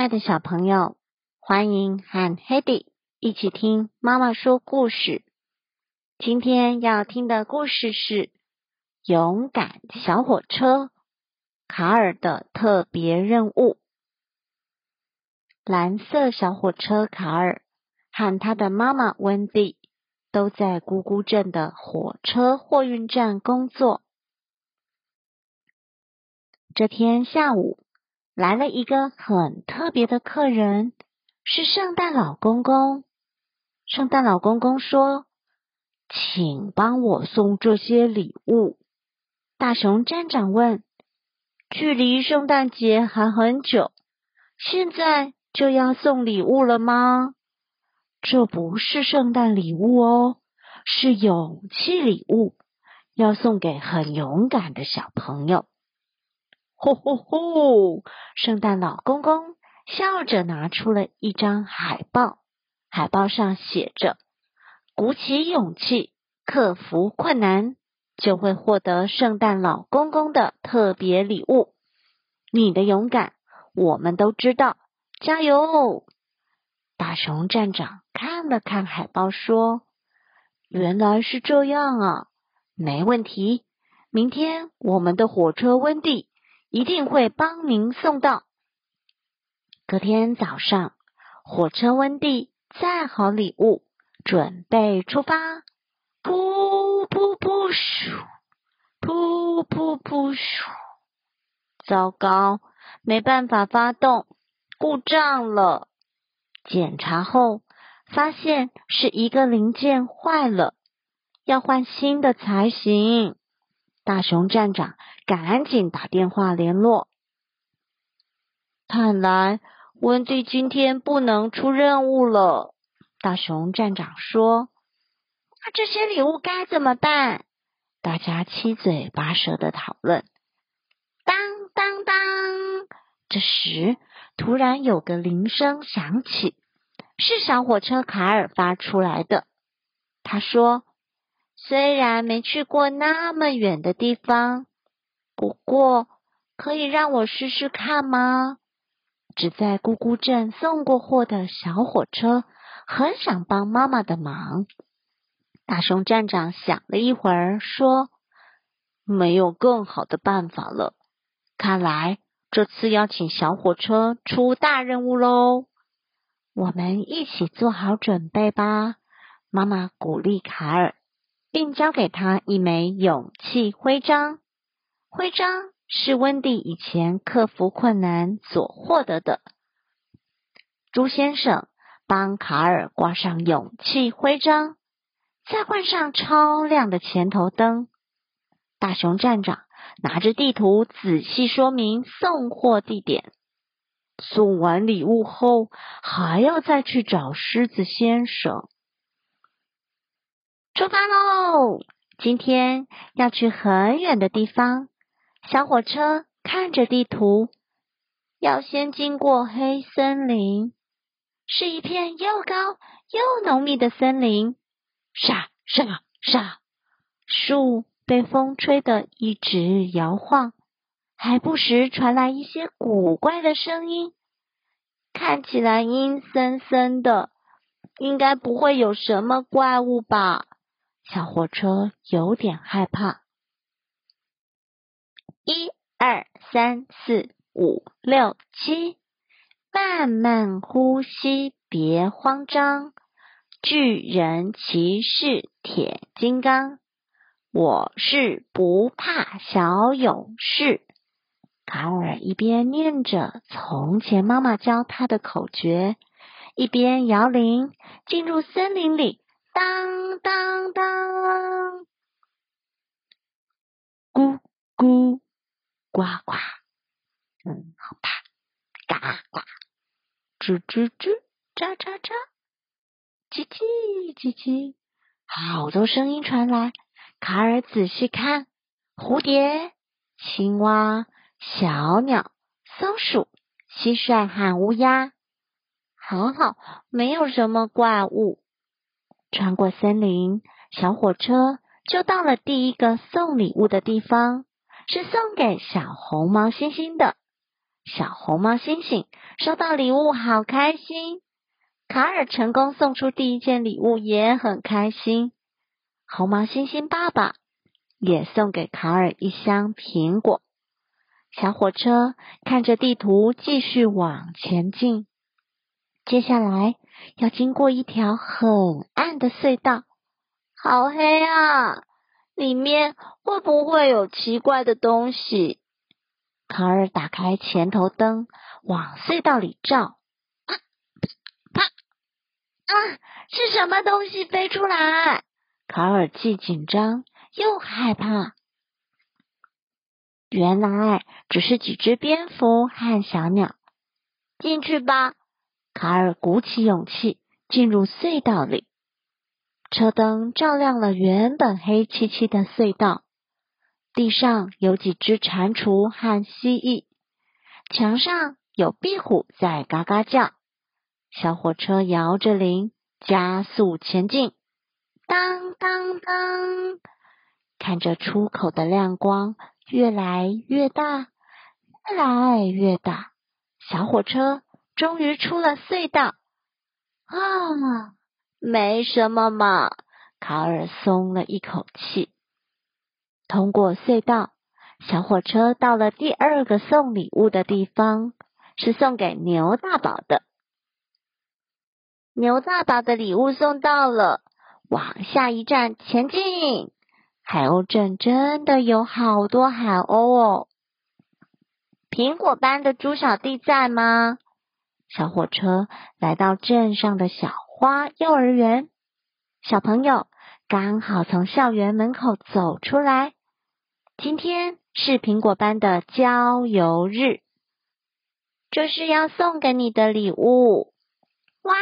亲爱的小朋友，欢迎和 Hedy 一起听妈妈说故事。今天要听的故事是《勇敢小火车卡尔的特别任务》。蓝色小火车卡尔和他的妈妈温蒂都在咕咕镇的火车货运站工作。这天下午。来了一个很特别的客人，是圣诞老公公。圣诞老公公说：“请帮我送这些礼物。”大熊站长问：“距离圣诞节还很久，现在就要送礼物了吗？”这不是圣诞礼物哦，是勇气礼物，要送给很勇敢的小朋友。吼吼吼！圣诞老公公笑着拿出了一张海报，海报上写着：“鼓起勇气，克服困难，就会获得圣诞老公公的特别礼物。你的勇敢，我们都知道，加油！”大熊站长看了看海报，说：“原来是这样啊，没问题。明天我们的火车温蒂。”一定会帮您送到。隔天早上，火车温蒂载好礼物，准备出发。噗噗噗咻，噗噗噗咻。糟糕，没办法发动，故障了。检查后发现是一个零件坏了，要换新的才行。大熊站长赶紧打电话联络。看来温蒂今天不能出任务了。大熊站长说：“那这些礼物该怎么办？”大家七嘴八舌的讨论。当当当！这时突然有个铃声响起，是小火车卡尔发出来的。他说。虽然没去过那么远的地方，不过可以让我试试看吗？只在咕咕镇送过货的小火车很想帮妈妈的忙。大熊站长想了一会儿，说：“没有更好的办法了。看来这次要请小火车出大任务喽。我们一起做好准备吧。”妈妈鼓励卡尔。并交给他一枚勇气徽章，徽章是温蒂以前克服困难所获得的。朱先生帮卡尔挂上勇气徽章，再换上超亮的前头灯。大熊站长拿着地图仔细说明送货地点。送完礼物后，还要再去找狮子先生。出发喽！今天要去很远的地方。小火车看着地图，要先经过黑森林，是一片又高又浓密的森林。沙沙沙，树被风吹得一直摇晃，还不时传来一些古怪的声音，看起来阴森森的，应该不会有什么怪物吧？小火车有点害怕。一二三四五六七，慢慢呼吸，别慌张。巨人骑士铁金刚，我是不怕小勇士。卡尔一边念着从前妈妈教他的口诀，一边摇铃，进入森林里。当当当，咕咕呱呱，嗯，好吧，嘎嘎，吱吱吱，喳喳喳，叽叽叽叽，好多声音传来。卡尔仔细看，蝴蝶、青蛙、小鸟、松鼠、蟋蟀和乌鸦，很好，没有什么怪物。穿过森林，小火车就到了第一个送礼物的地方，是送给小红毛猩猩的。小红帽星星收到礼物，好开心。卡尔成功送出第一件礼物，也很开心。红毛猩猩爸爸也送给卡尔一箱苹果。小火车看着地图，继续往前进。接下来要经过一条很暗的隧道，好黑啊！里面会不会有奇怪的东西？卡尔打开前头灯，往隧道里照。啊！是什么东西飞出来？卡尔既紧张又害怕。原来只是几只蝙蝠和小鸟。进去吧！卡尔鼓起勇气进入隧道里。车灯照亮了原本黑漆漆的隧道。地上有几只蟾蜍和蜥蜴，墙上有壁虎在嘎嘎叫。小火车摇着铃，加速前进。当当当！看着出口的亮光越来越大，越来越大，小火车终于出了隧道。啊，没什么嘛！卡尔松了一口气。通过隧道，小火车到了第二个送礼物的地方，是送给牛大宝的。牛大宝的礼物送到了，往下一站前进。海鸥镇真的有好多海鸥哦。苹果班的猪小弟在吗？小火车来到镇上的小花幼儿园，小朋友刚好从校园门口走出来。今天是苹果班的郊游日，这是要送给你的礼物。哇，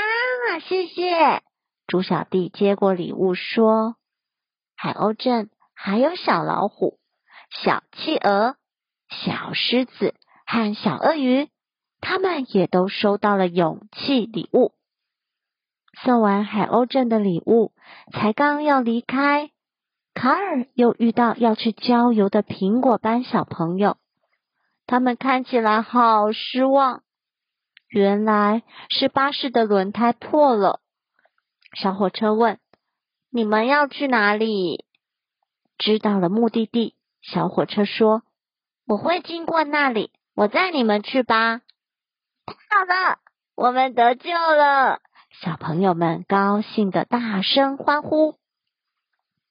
谢谢！猪小弟接过礼物说：“海鸥镇还有小老虎、小企鹅、小狮子和小鳄鱼，他们也都收到了勇气礼物。”送完海鸥镇的礼物，才刚要离开，卡尔又遇到要去郊游的苹果班小朋友，他们看起来好失望。原来是巴士的轮胎破了。小火车问：“你们要去哪里？”知道了目的地，小火车说：“我会经过那里，我载你们去吧。”太好了，我们得救了！小朋友们高兴的大声欢呼。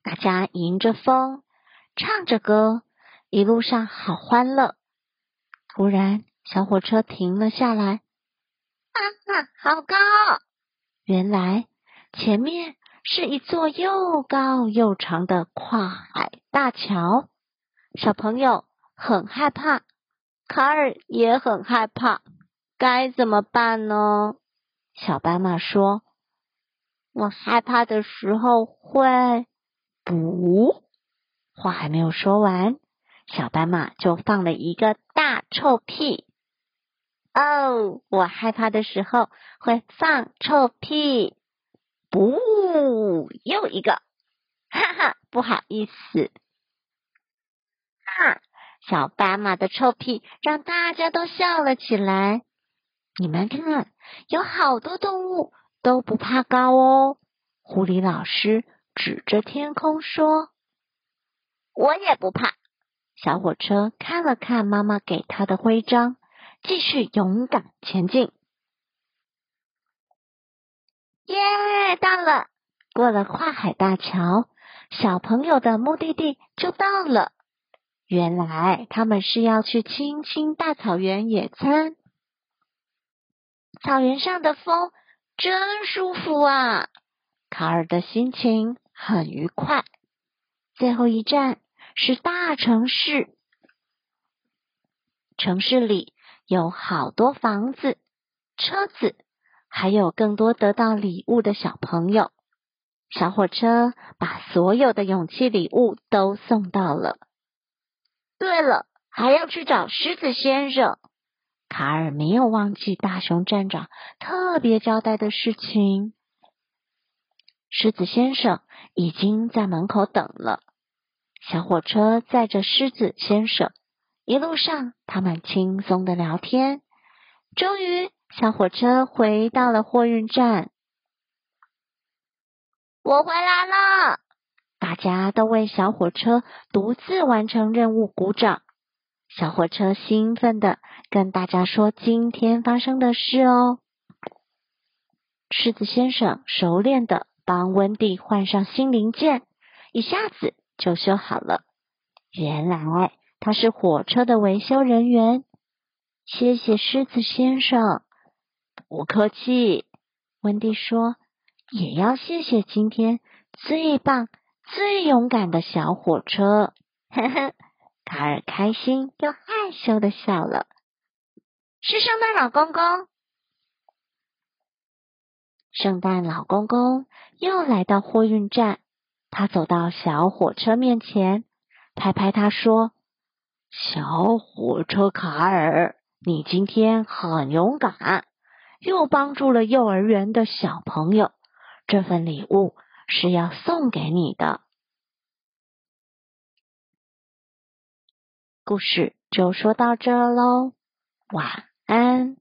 大家迎着风，唱着歌，一路上好欢乐。突然，小火车停了下来。啊啊，好高！原来前面是一座又高又长的跨海大桥。小朋友很害怕，卡尔也很害怕，该怎么办呢？小斑马说：“我害怕的时候会……不，话还没有说完，小斑马就放了一个大臭屁。”哦，我害怕的时候会放臭屁，不，又一个，哈哈，不好意思。哈，小斑马的臭屁让大家都笑了起来。你们看，有好多动物都不怕高哦。狐狸老师指着天空说：“我也不怕。”小火车看了看妈妈给他的徽章。继续勇敢前进，耶！到了，过了跨海大桥，小朋友的目的地就到了。原来他们是要去青青大草原野餐。草原上的风真舒服啊！卡尔的心情很愉快。最后一站是大城市，城市里。有好多房子、车子，还有更多得到礼物的小朋友。小火车把所有的勇气礼物都送到了。对了，还要去找狮子先生。卡尔没有忘记大熊站长特别交代的事情。狮子先生已经在门口等了。小火车载着狮子先生。一路上，他们轻松的聊天。终于，小火车回到了货运站。我回来了！大家都为小火车独自完成任务鼓掌。小火车兴奋的跟大家说今天发生的事哦。狮子先生熟练的帮温蒂换上新零件，一下子就修好了。原来他是火车的维修人员。谢谢狮子先生，不客气。温蒂说：“也要谢谢今天最棒、最勇敢的小火车。”呵呵，卡尔开心又害羞的笑了。是圣诞老公公。圣诞老公公又来到货运站，他走到小火车面前，拍拍他说：“小火车卡尔。”你今天很勇敢，又帮助了幼儿园的小朋友。这份礼物是要送给你的。故事就说到这喽，晚安。